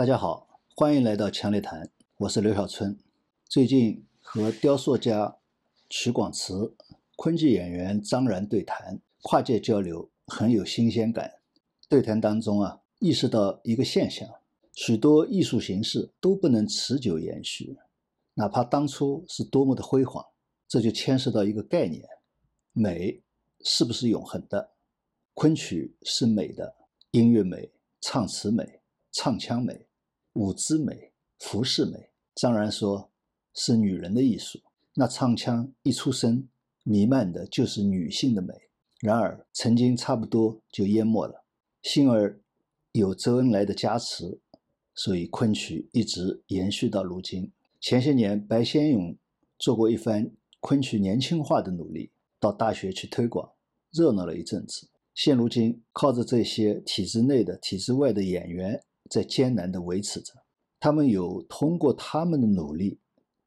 大家好，欢迎来到强烈谈，我是刘小春。最近和雕塑家曲广慈、昆剧演员张然对谈，跨界交流很有新鲜感。对谈当中啊，意识到一个现象：许多艺术形式都不能持久延续，哪怕当初是多么的辉煌。这就牵涉到一个概念：美是不是永恒的？昆曲是美的，音乐美、唱词美、唱腔美。舞姿美，服饰美。张然说，是女人的艺术。那唱腔一出声，弥漫的就是女性的美。然而，曾经差不多就淹没了。幸而有周恩来的加持，所以昆曲一直延续到如今。前些年，白先勇做过一番昆曲年轻化的努力，到大学去推广，热闹了一阵子。现如今，靠着这些体制内的、体制外的演员。在艰难地维持着，他们有通过他们的努力，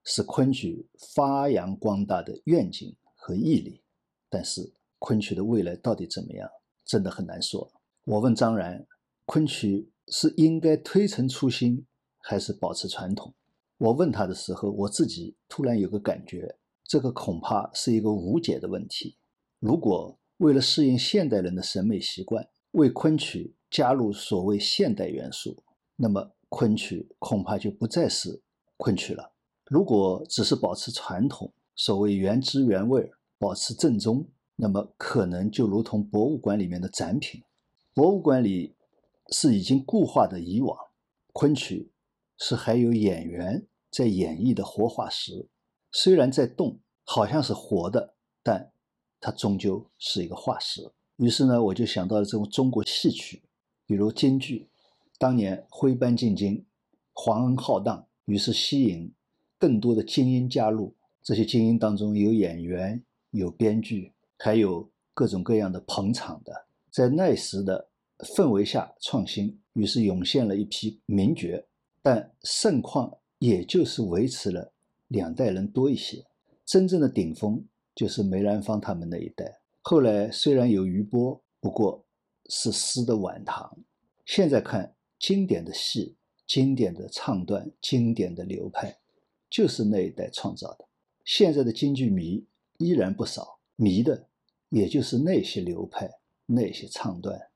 使昆曲发扬光大的愿景和毅力。但是，昆曲的未来到底怎么样，真的很难说。我问张然，昆曲是应该推陈出新，还是保持传统？我问他的时候，我自己突然有个感觉，这个恐怕是一个无解的问题。如果为了适应现代人的审美习惯，为昆曲加入所谓现代元素，那么昆曲恐怕就不再是昆曲了。如果只是保持传统，所谓原汁原味，保持正宗，那么可能就如同博物馆里面的展品。博物馆里是已经固化的以往，昆曲是还有演员在演绎的活化石，虽然在动，好像是活的，但它终究是一个化石。于是呢，我就想到了这种中国戏曲，比如京剧，当年徽班进京，皇恩浩荡，于是吸引更多的精英加入。这些精英当中有演员，有编剧，还有各种各样的捧场的。在那时的氛围下创新，于是涌现了一批名角。但盛况也就是维持了两代人多一些，真正的顶峰就是梅兰芳他们那一代。后来虽然有余波，不过是诗的晚唐。现在看经典的戏、经典的唱段、经典的流派，就是那一代创造的。现在的京剧迷依然不少，迷的也就是那些流派、那些唱段。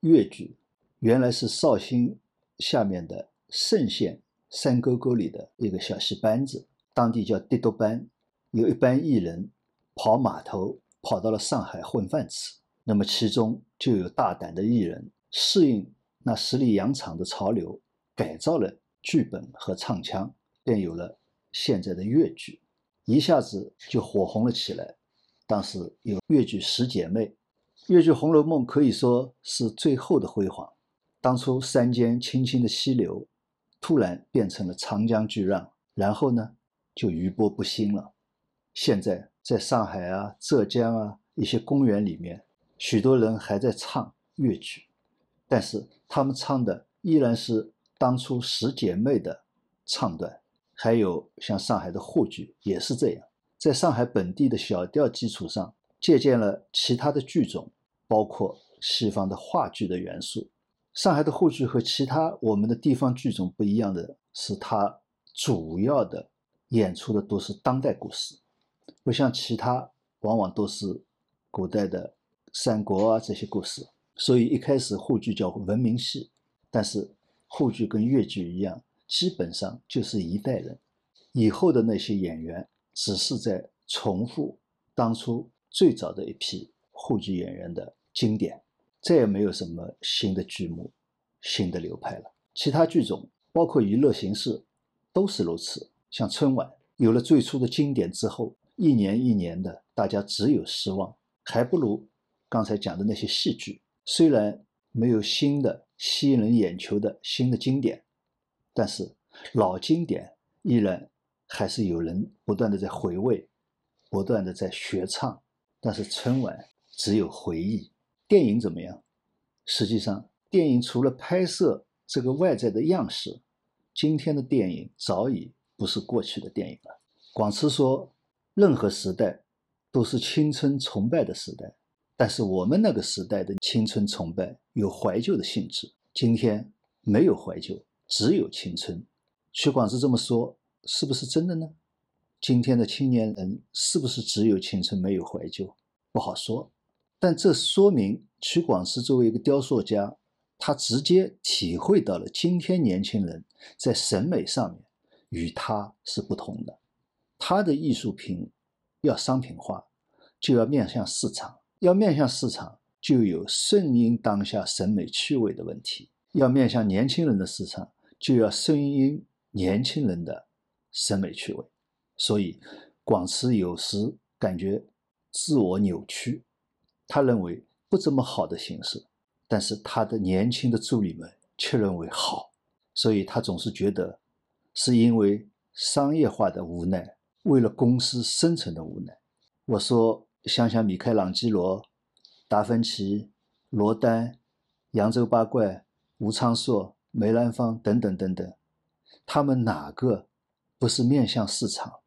越剧原来是绍兴下面的嵊县山沟沟里的一个小戏班子，当地叫滴多班，有一班艺人跑码头。跑到了上海混饭吃，那么其中就有大胆的艺人适应那十里洋场的潮流，改造了剧本和唱腔，便有了现在的越剧，一下子就火红了起来。当时有越剧十姐妹，越剧《红楼梦》可以说是最后的辉煌。当初山间清清的溪流，突然变成了长江巨浪，然后呢，就余波不兴了。现在。在上海啊、浙江啊一些公园里面，许多人还在唱越剧，但是他们唱的依然是当初十姐妹的唱段。还有像上海的沪剧也是这样，在上海本地的小调基础上，借鉴了其他的剧种，包括西方的话剧的元素。上海的沪剧和其他我们的地方剧种不一样的是，它主要的演出的都是当代故事。不像其他，往往都是古代的三国啊这些故事，所以一开始沪剧叫文明戏，但是沪剧跟越剧一样，基本上就是一代人，以后的那些演员只是在重复当初最早的一批沪剧演员的经典，再也没有什么新的剧目、新的流派了。其他剧种，包括娱乐形式，都是如此。像春晚，有了最初的经典之后。一年一年的，大家只有失望，还不如刚才讲的那些戏剧。虽然没有新的吸引人眼球的新的经典，但是老经典依然还是有人不断的在回味，不断的在学唱。但是春晚只有回忆。电影怎么样？实际上，电影除了拍摄这个外在的样式，今天的电影早已不是过去的电影了。广慈说。任何时代都是青春崇拜的时代，但是我们那个时代的青春崇拜有怀旧的性质。今天没有怀旧，只有青春。曲广志这么说，是不是真的呢？今天的青年人是不是只有青春没有怀旧？不好说。但这说明曲广志作为一个雕塑家，他直接体会到了今天年轻人在审美上面与他是不同的。他的艺术品要商品化，就要面向市场；要面向市场，就有顺应当下审美趣味的问题；要面向年轻人的市场，就要顺应年轻人的审美趣味。所以，广慈有时感觉自我扭曲。他认为不怎么好的形式，但是他的年轻的助理们却认为好，所以他总是觉得是因为商业化的无奈，为了公司生存的无奈。我说，想想米开朗基罗、达芬奇、罗丹、扬州八怪、吴昌硕、梅兰芳等等等等，他们哪个不是面向市场、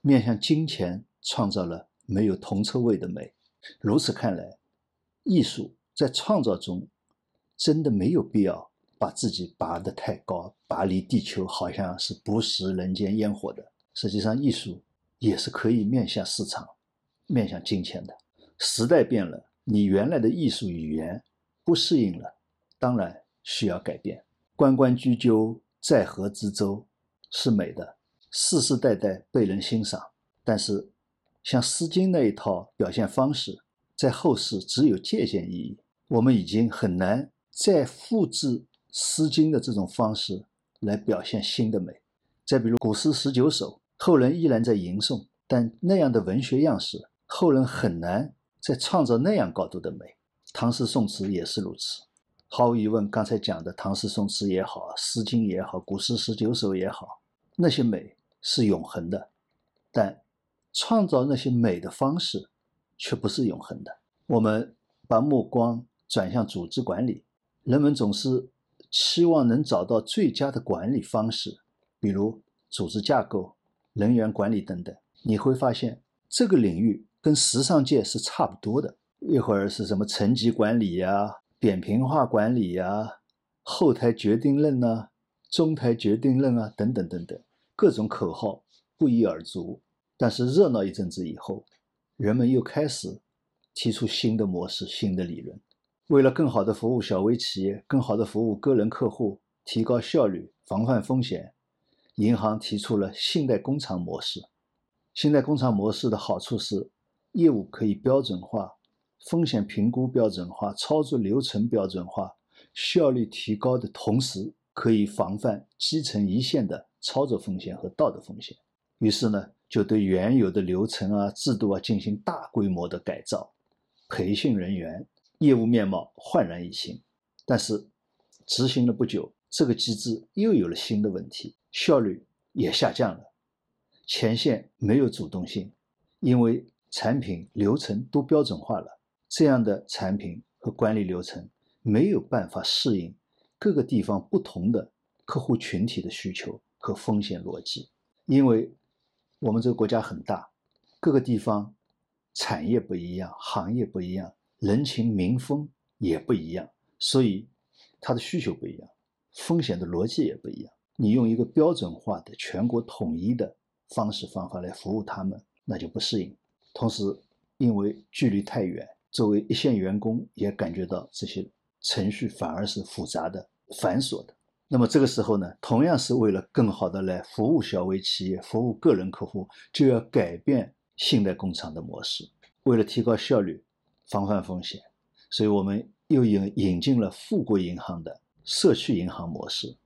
面向金钱创造了没有铜臭味的美？如此看来，艺术在创造中真的没有必要把自己拔得太高，拔离地球好像是不食人间烟火的。实际上，艺术也是可以面向市场、面向金钱的。时代变了，你原来的艺术语言不适应了，当然需要改变。关关雎鸠，在河之洲是美的，世世代代被人欣赏，但是。像《诗经》那一套表现方式，在后世只有借鉴意义。我们已经很难再复制《诗经》的这种方式来表现新的美。再比如古诗十九首，后人依然在吟诵，但那样的文学样式，后人很难再创造那样高度的美。唐诗宋词也是如此。毫无疑问，刚才讲的唐诗宋词也好，《诗经》也好，古诗十九首也好，那些美是永恒的，但。创造那些美的方式，却不是永恒的。我们把目光转向组织管理，人们总是期望能找到最佳的管理方式，比如组织架构、人员管理等等。你会发现，这个领域跟时尚界是差不多的。一会儿是什么层级管理呀、扁平化管理呀、后台决定论呐、中台决定论啊等等等等，各种口号不一而足。但是热闹一阵子以后，人们又开始提出新的模式、新的理论。为了更好的服务小微企业、更好的服务个人客户、提高效率、防范风险，银行提出了信贷工厂模式。信贷工厂模式的好处是，业务可以标准化，风险评估标准化，操作流程标准化，效率提高的同时，可以防范基层一线的操作风险和道德风险。于是呢？就对原有的流程啊、制度啊进行大规模的改造，培训人员，业务面貌焕然一新。但是执行了不久，这个机制又有了新的问题，效率也下降了，前线没有主动性，因为产品流程都标准化了，这样的产品和管理流程没有办法适应各个地方不同的客户群体的需求和风险逻辑，因为。我们这个国家很大，各个地方产业不一样，行业不一样，人情民风也不一样，所以它的需求不一样，风险的逻辑也不一样。你用一个标准化的、全国统一的方式方法来服务他们，那就不适应。同时，因为距离太远，作为一线员工也感觉到这些程序反而是复杂的、繁琐的。那么这个时候呢，同样是为了更好的来服务小微企业、服务个人客户，就要改变信贷工厂的模式。为了提高效率、防范风险，所以我们又引引进了富国银行的社区银行模式。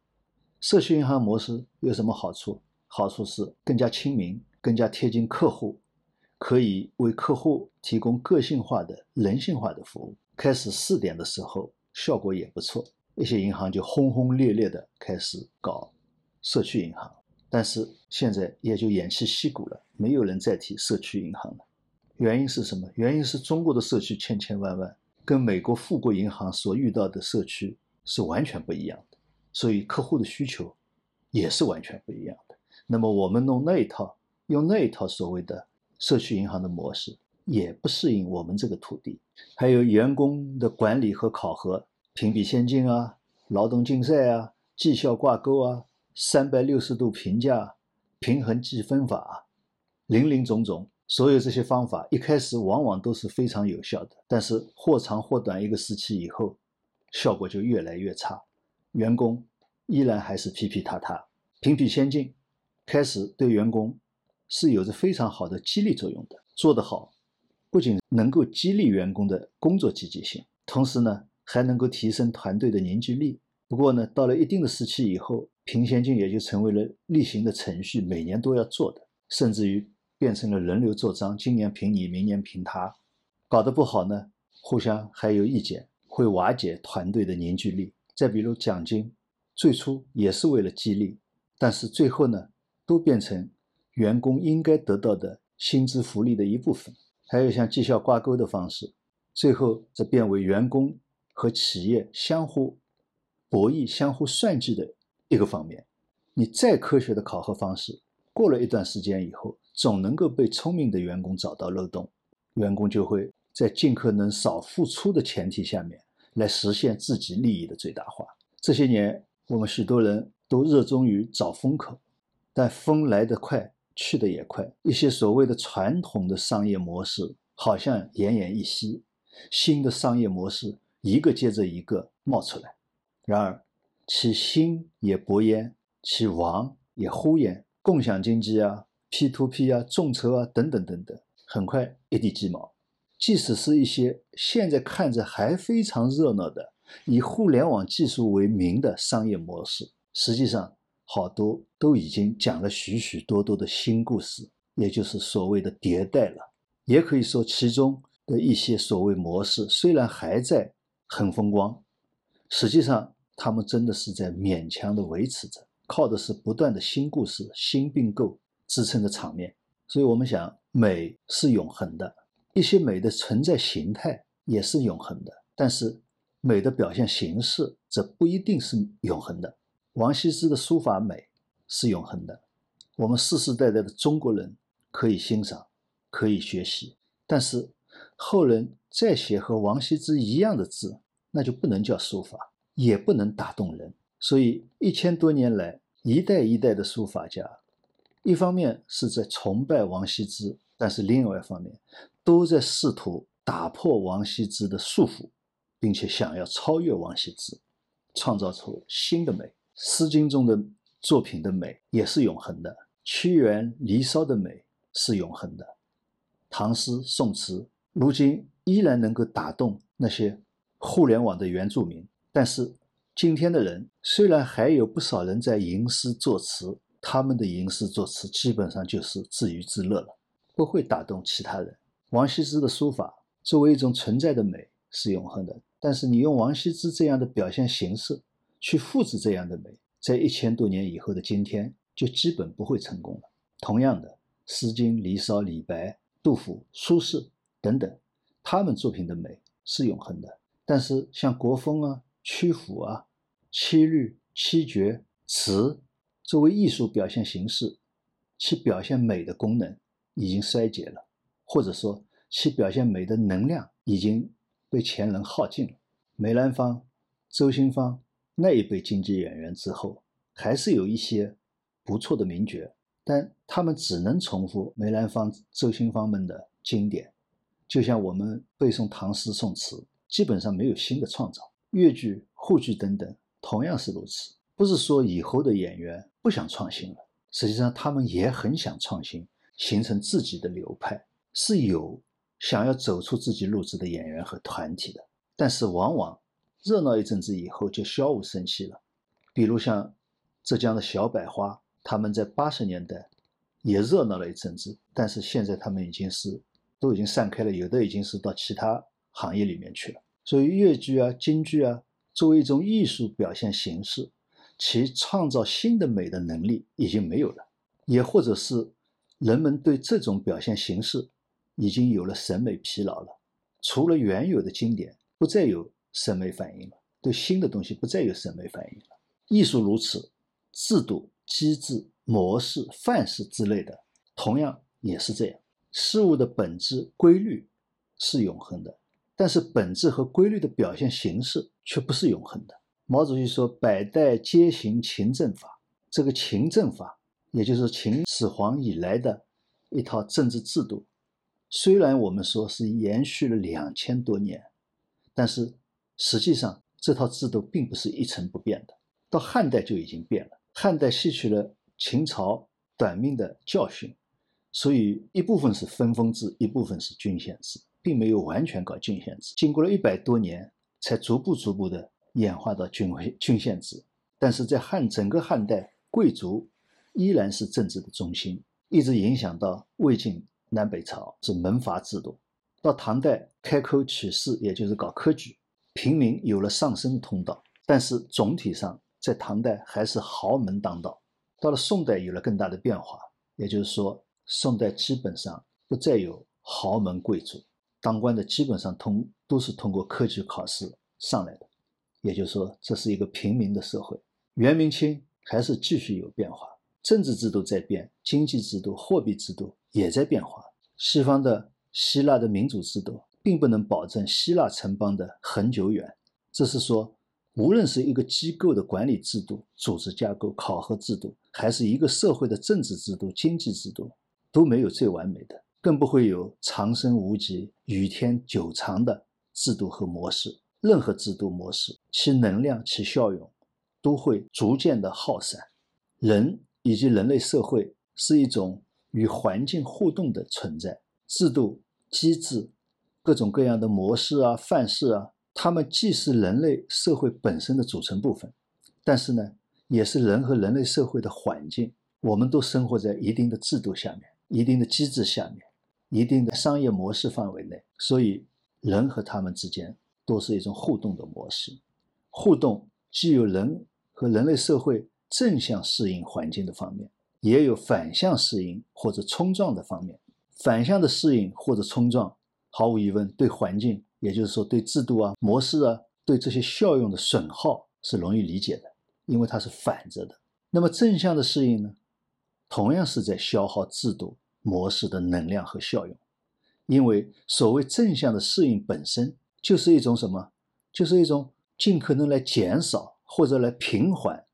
社区银行模式有什么好处？好处是更加亲民、更加贴近客户，可以为客户提供个性化的、人性化的服务。开始试点的时候，效果也不错。一些银行就轰轰烈烈地开始搞社区银行，但是现在也就偃旗息鼓了，没有人再提社区银行了。原因是什么？原因是中国的社区千千万万，跟美国富国银行所遇到的社区是完全不一样的，所以客户的需求也是完全不一样的。那么我们弄那一套，用那一套所谓的社区银行的模式，也不适应我们这个土地。还有员工的管理和考核。评比先进啊，劳动竞赛啊，绩效挂钩啊，三百六十度评价、平衡计分法，林林总总。所有这些方法一开始往往都是非常有效的，但是或长或短一个时期以后，效果就越来越差，员工依然还是皮皮塌塌。评比先进，开始对员工是有着非常好的激励作用的，做得好，不仅能够激励员工的工作积极性，同时呢，还能够提升团队的凝聚力。不过呢，到了一定的时期以后，评先进也就成为了例行的程序，每年都要做的，甚至于。变成了轮流做章，今年评你，明年评他，搞得不好呢，互相还有意见，会瓦解团队的凝聚力。再比如奖金，最初也是为了激励，但是最后呢，都变成员工应该得到的薪资福利的一部分。还有像绩效挂钩的方式，最后则变为员工和企业相互博弈、相互算计的一个方面。你再科学的考核方式，过了一段时间以后。总能够被聪明的员工找到漏洞，员工就会在尽可能少付出的前提下面来实现自己利益的最大化。这些年，我们许多人都热衷于找风口，但风来得快，去的也快。一些所谓的传统的商业模式好像奄奄一息，新的商业模式一个接着一个冒出来，然而其兴也勃焉，其亡也忽焉。共享经济啊。P to P 啊，众筹啊，等等等等，很快一地鸡毛。即使是一些现在看着还非常热闹的以互联网技术为名的商业模式，实际上好多都已经讲了许许多多的新故事，也就是所谓的迭代了。也可以说，其中的一些所谓模式虽然还在很风光，实际上他们真的是在勉强的维持着，靠的是不断的新故事、新并购。支撑的场面，所以我们想，美是永恒的，一些美的存在形态也是永恒的，但是美的表现形式则不一定是永恒的。王羲之的书法美是永恒的，我们世世代代的中国人可以欣赏，可以学习，但是后人再写和王羲之一样的字，那就不能叫书法，也不能打动人。所以一千多年来，一代一代的书法家。一方面是在崇拜王羲之，但是另外一方面都在试图打破王羲之的束缚，并且想要超越王羲之，创造出新的美。《诗经》中的作品的美也是永恒的，屈原《离骚》的美是永恒的，唐诗宋词如今依然能够打动那些互联网的原住民。但是今天的人虽然还有不少人在吟诗作词。他们的吟诗作词基本上就是自娱自乐了，不会打动其他人。王羲之的书法作为一种存在的美是永恒的，但是你用王羲之这样的表现形式去复制这样的美，在一千多年以后的今天就基本不会成功了。同样的，《诗经》《离骚》李白、杜甫、苏轼等等，他们作品的美是永恒的，但是像国风啊、曲阜啊、七律、七绝、词。作为艺术表现形式，其表现美的功能已经衰竭了，或者说其表现美的能量已经被前人耗尽了。梅兰芳、周新芳那一辈京剧演员之后，还是有一些不错的名角，但他们只能重复梅兰芳、周新芳们的经典，就像我们背诵唐诗宋词，基本上没有新的创造。越剧、沪剧等等同样是如此。不是说以后的演员不想创新了，实际上他们也很想创新，形成自己的流派，是有想要走出自己路子的演员和团体的。但是往往热闹一阵子以后就悄无声息了。比如像浙江的小百花，他们在八十年代也热闹了一阵子，但是现在他们已经是都已经散开了，有的已经是到其他行业里面去了。所以粤剧啊、京剧啊，作为一种艺术表现形式。其创造新的美的能力已经没有了，也或者是人们对这种表现形式已经有了审美疲劳了。除了原有的经典，不再有审美反应了，对新的东西不再有审美反应了。艺术如此，制度、机制、模式、范式之类的，同样也是这样。事物的本质、规律是永恒的，但是本质和规律的表现形式却不是永恒的。毛主席说：“百代皆行勤政法。”这个勤政法，也就是秦始皇以来的一套政治制度，虽然我们说是延续了两千多年，但是实际上这套制度并不是一成不变的。到汉代就已经变了。汉代吸取了秦朝短命的教训，所以一部分是分封制，一部分是郡县制，并没有完全搞郡县制。经过了一百多年，才逐步逐步的演化到郡郡县制。但是在汉整个汉代。贵族依然是政治的中心，一直影响到魏晋南北朝是门阀制度。到唐代开科取士，也就是搞科举，平民有了上升的通道。但是总体上，在唐代还是豪门当道。到了宋代有了更大的变化，也就是说，宋代基本上不再有豪门贵族，当官的基本上通都是通过科举考试上来的。也就是说，这是一个平民的社会。元明清。还是继续有变化，政治制度在变，经济制度、货币制度也在变化。西方的希腊的民主制度并不能保证希腊城邦的恒久远。这是说，无论是一个机构的管理制度、组织架构、考核制度，还是一个社会的政治制度、经济制度，都没有最完美的，更不会有长生无极、与天久长的制度和模式。任何制度模式，其能量、其效用。都会逐渐的耗散。人以及人类社会是一种与环境互动的存在，制度、机制、各种各样的模式啊、范式啊，它们既是人类社会本身的组成部分，但是呢，也是人和人类社会的环境。我们都生活在一定的制度下面、一定的机制下面、一定的商业模式范围内，所以人和他们之间都是一种互动的模式。互动既有人。和人类社会正向适应环境的方面，也有反向适应或者冲撞的方面。反向的适应或者冲撞，毫无疑问对环境，也就是说对制度啊、模式啊、对这些效用的损耗是容易理解的，因为它是反着的。那么正向的适应呢，同样是在消耗制度模式的能量和效用，因为所谓正向的适应本身就是一种什么？就是一种尽可能来减少。或者来平缓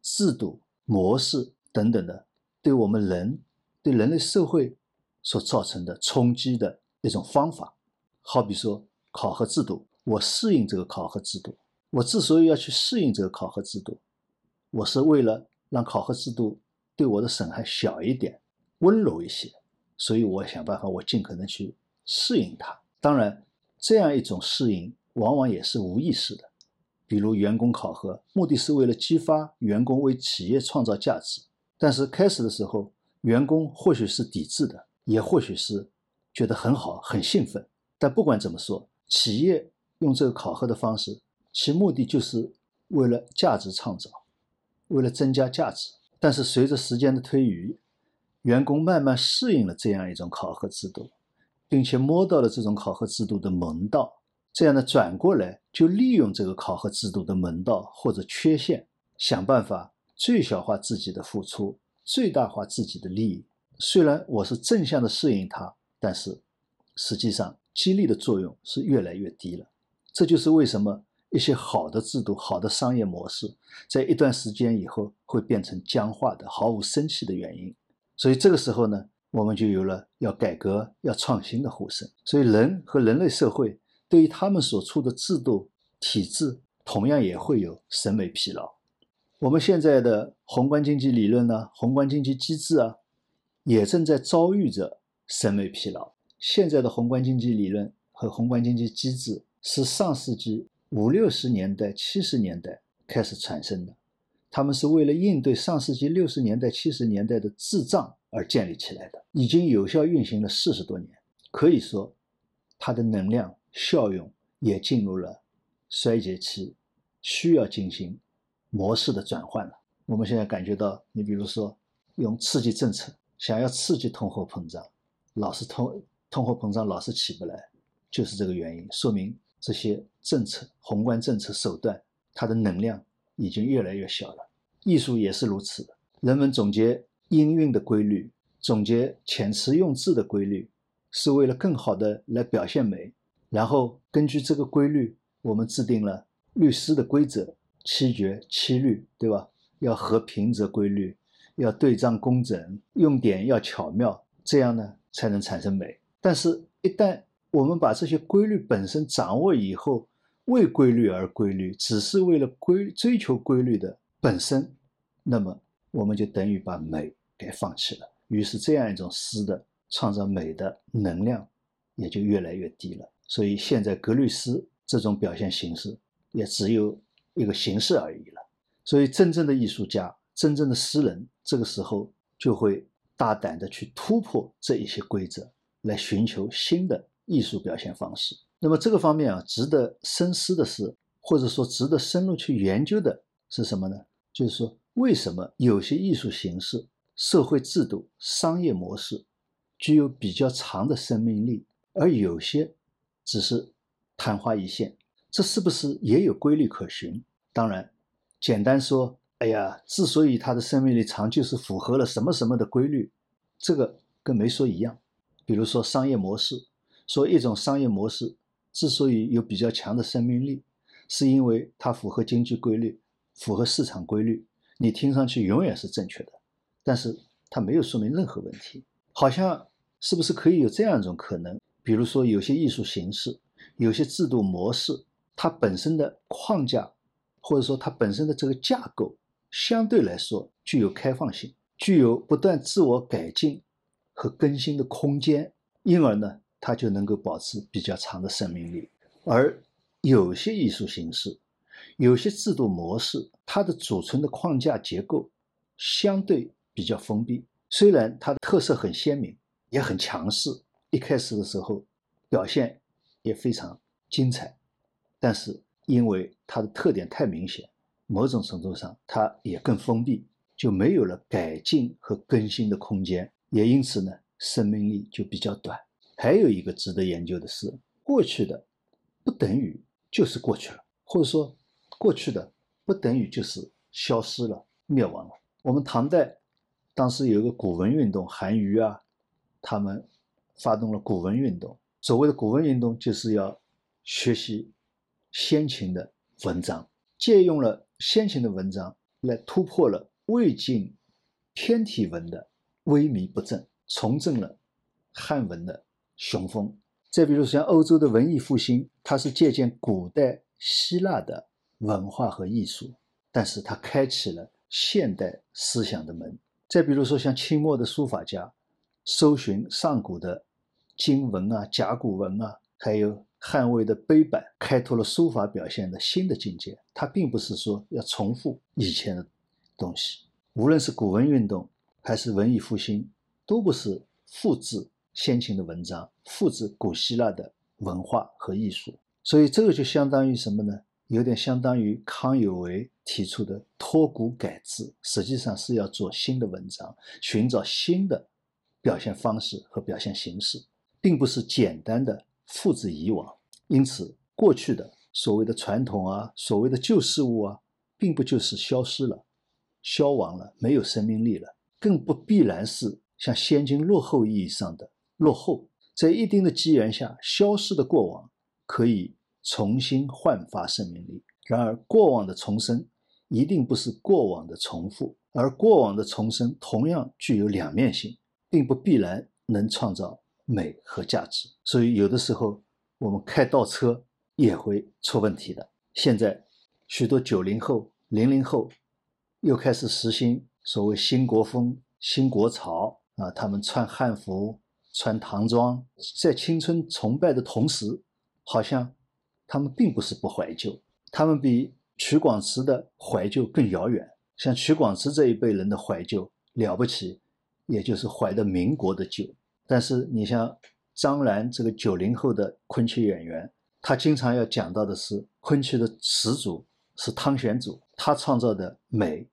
制度模式等等的对我们人对人类社会所造成的冲击的一种方法，好比说考核制度，我适应这个考核制度，我之所以要去适应这个考核制度，我是为了让考核制度对我的损害小一点、温柔一些，所以我想办法，我尽可能去适应它。当然，这样一种适应往往也是无意识的。比如员工考核，目的是为了激发员工为企业创造价值。但是开始的时候，员工或许是抵制的，也或许是觉得很好、很兴奋。但不管怎么说，企业用这个考核的方式，其目的就是为了价值创造，为了增加价值。但是随着时间的推移，员工慢慢适应了这样一种考核制度，并且摸到了这种考核制度的门道。这样呢，转过来就利用这个考核制度的门道或者缺陷，想办法最小化自己的付出，最大化自己的利益。虽然我是正向的适应它，但是实际上激励的作用是越来越低了。这就是为什么一些好的制度、好的商业模式，在一段时间以后会变成僵化的、毫无生气的原因。所以这个时候呢，我们就有了要改革、要创新的呼声。所以人和人类社会。对于他们所处的制度体制，同样也会有审美疲劳。我们现在的宏观经济理论呢，宏观经济机制啊，也正在遭遇着审美疲劳。现在的宏观经济理论和宏观经济机制是上世纪五六十年代、七十年代开始产生的，他们是为了应对上世纪六十年代、七十年代的滞胀而建立起来的，已经有效运行了四十多年，可以说它的能量。效用也进入了衰竭期，需要进行模式的转换了。我们现在感觉到，你比如说用刺激政策，想要刺激通货膨胀，老是通通货膨胀老是起不来，就是这个原因，说明这些政策宏观政策手段它的能量已经越来越小了。艺术也是如此的，人们总结音韵的规律，总结遣词用字的规律，是为了更好的来表现美。然后根据这个规律，我们制定了律诗的规则，七绝七律，对吧？要合平则规律，要对仗工整，用典要巧妙，这样呢才能产生美。但是，一旦我们把这些规律本身掌握以后，为规律而规律，只是为了规追求规律的本身，那么我们就等于把美给放弃了。于是，这样一种诗的创造美的能量也就越来越低了。所以，现在格律诗这种表现形式也只有一个形式而已了。所以，真正的艺术家、真正的诗人，这个时候就会大胆的去突破这一些规则，来寻求新的艺术表现方式。那么，这个方面啊，值得深思的是，或者说值得深入去研究的是什么呢？就是说，为什么有些艺术形式？社会制度、商业模式具有比较长的生命力，而有些只是昙花一现，这是不是也有规律可循？当然，简单说，哎呀，之所以它的生命力长，就是符合了什么什么的规律，这个跟没说一样。比如说商业模式，说一种商业模式之所以有比较强的生命力，是因为它符合经济规律，符合市场规律，你听上去永远是正确的。但是它没有说明任何问题，好像是不是可以有这样一种可能？比如说，有些艺术形式、有些制度模式，它本身的框架，或者说它本身的这个架构，相对来说具有开放性，具有不断自我改进和更新的空间，因而呢，它就能够保持比较长的生命力。而有些艺术形式、有些制度模式，它的组成的框架结构相对。比较封闭，虽然它的特色很鲜明，也很强势，一开始的时候表现也非常精彩，但是因为它的特点太明显，某种程度上它也更封闭，就没有了改进和更新的空间，也因此呢，生命力就比较短。还有一个值得研究的是，过去的不等于就是过去了，或者说过去的不等于就是消失了、灭亡了。我们唐代。当时有一个古文运动，韩愈啊，他们发动了古文运动。所谓的古文运动，就是要学习先秦的文章，借用了先秦的文章来突破了魏晋天体文的萎靡不振，重振了汉文的雄风。再比如像欧洲的文艺复兴，它是借鉴古代希腊的文化和艺术，但是它开启了现代思想的门。再比如说，像清末的书法家，搜寻上古的经文啊、甲骨文啊，还有汉魏的碑版，开拓了书法表现的新的境界。它并不是说要重复以前的东西。无论是古文运动还是文艺复兴，都不是复制先秦的文章，复制古希腊的文化和艺术。所以这个就相当于什么呢？有点相当于康有为提出的脱古改制，实际上是要做新的文章，寻找新的表现方式和表现形式，并不是简单的复制以往。因此，过去的所谓的传统啊，所谓的旧事物啊，并不就是消失了、消亡了、没有生命力了，更不必然是像先进落后意义上的落后。在一定的机缘下，消失的过往可以。重新焕发生命力。然而，过往的重生一定不是过往的重复，而过往的重生同样具有两面性，并不必然能创造美和价值。所以，有的时候我们开倒车也会出问题的。现在，许多九零后、零零后又开始实行所谓“新国风”“新国潮”啊，他们穿汉服、穿唐装，在青春崇拜的同时，好像。他们并不是不怀旧，他们比曲广慈的怀旧更遥远。像曲广慈这一辈人的怀旧了不起，也就是怀的民国的旧。但是你像张兰这个九零后的昆曲演员，他经常要讲到的是昆曲的始祖是汤显祖，他创造的美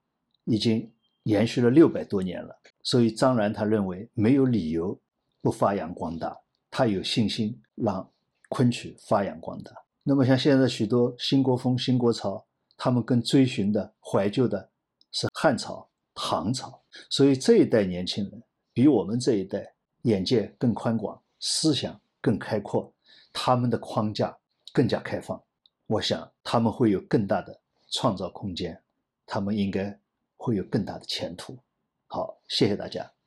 已经延续了六百多年了。所以张兰他认为没有理由不发扬光大，他有信心让昆曲发扬光大。那么像现在许多新国风、新国潮，他们更追寻的、怀旧的是汉朝、唐朝，所以这一代年轻人比我们这一代眼界更宽广，思想更开阔，他们的框架更加开放，我想他们会有更大的创造空间，他们应该会有更大的前途。好，谢谢大家。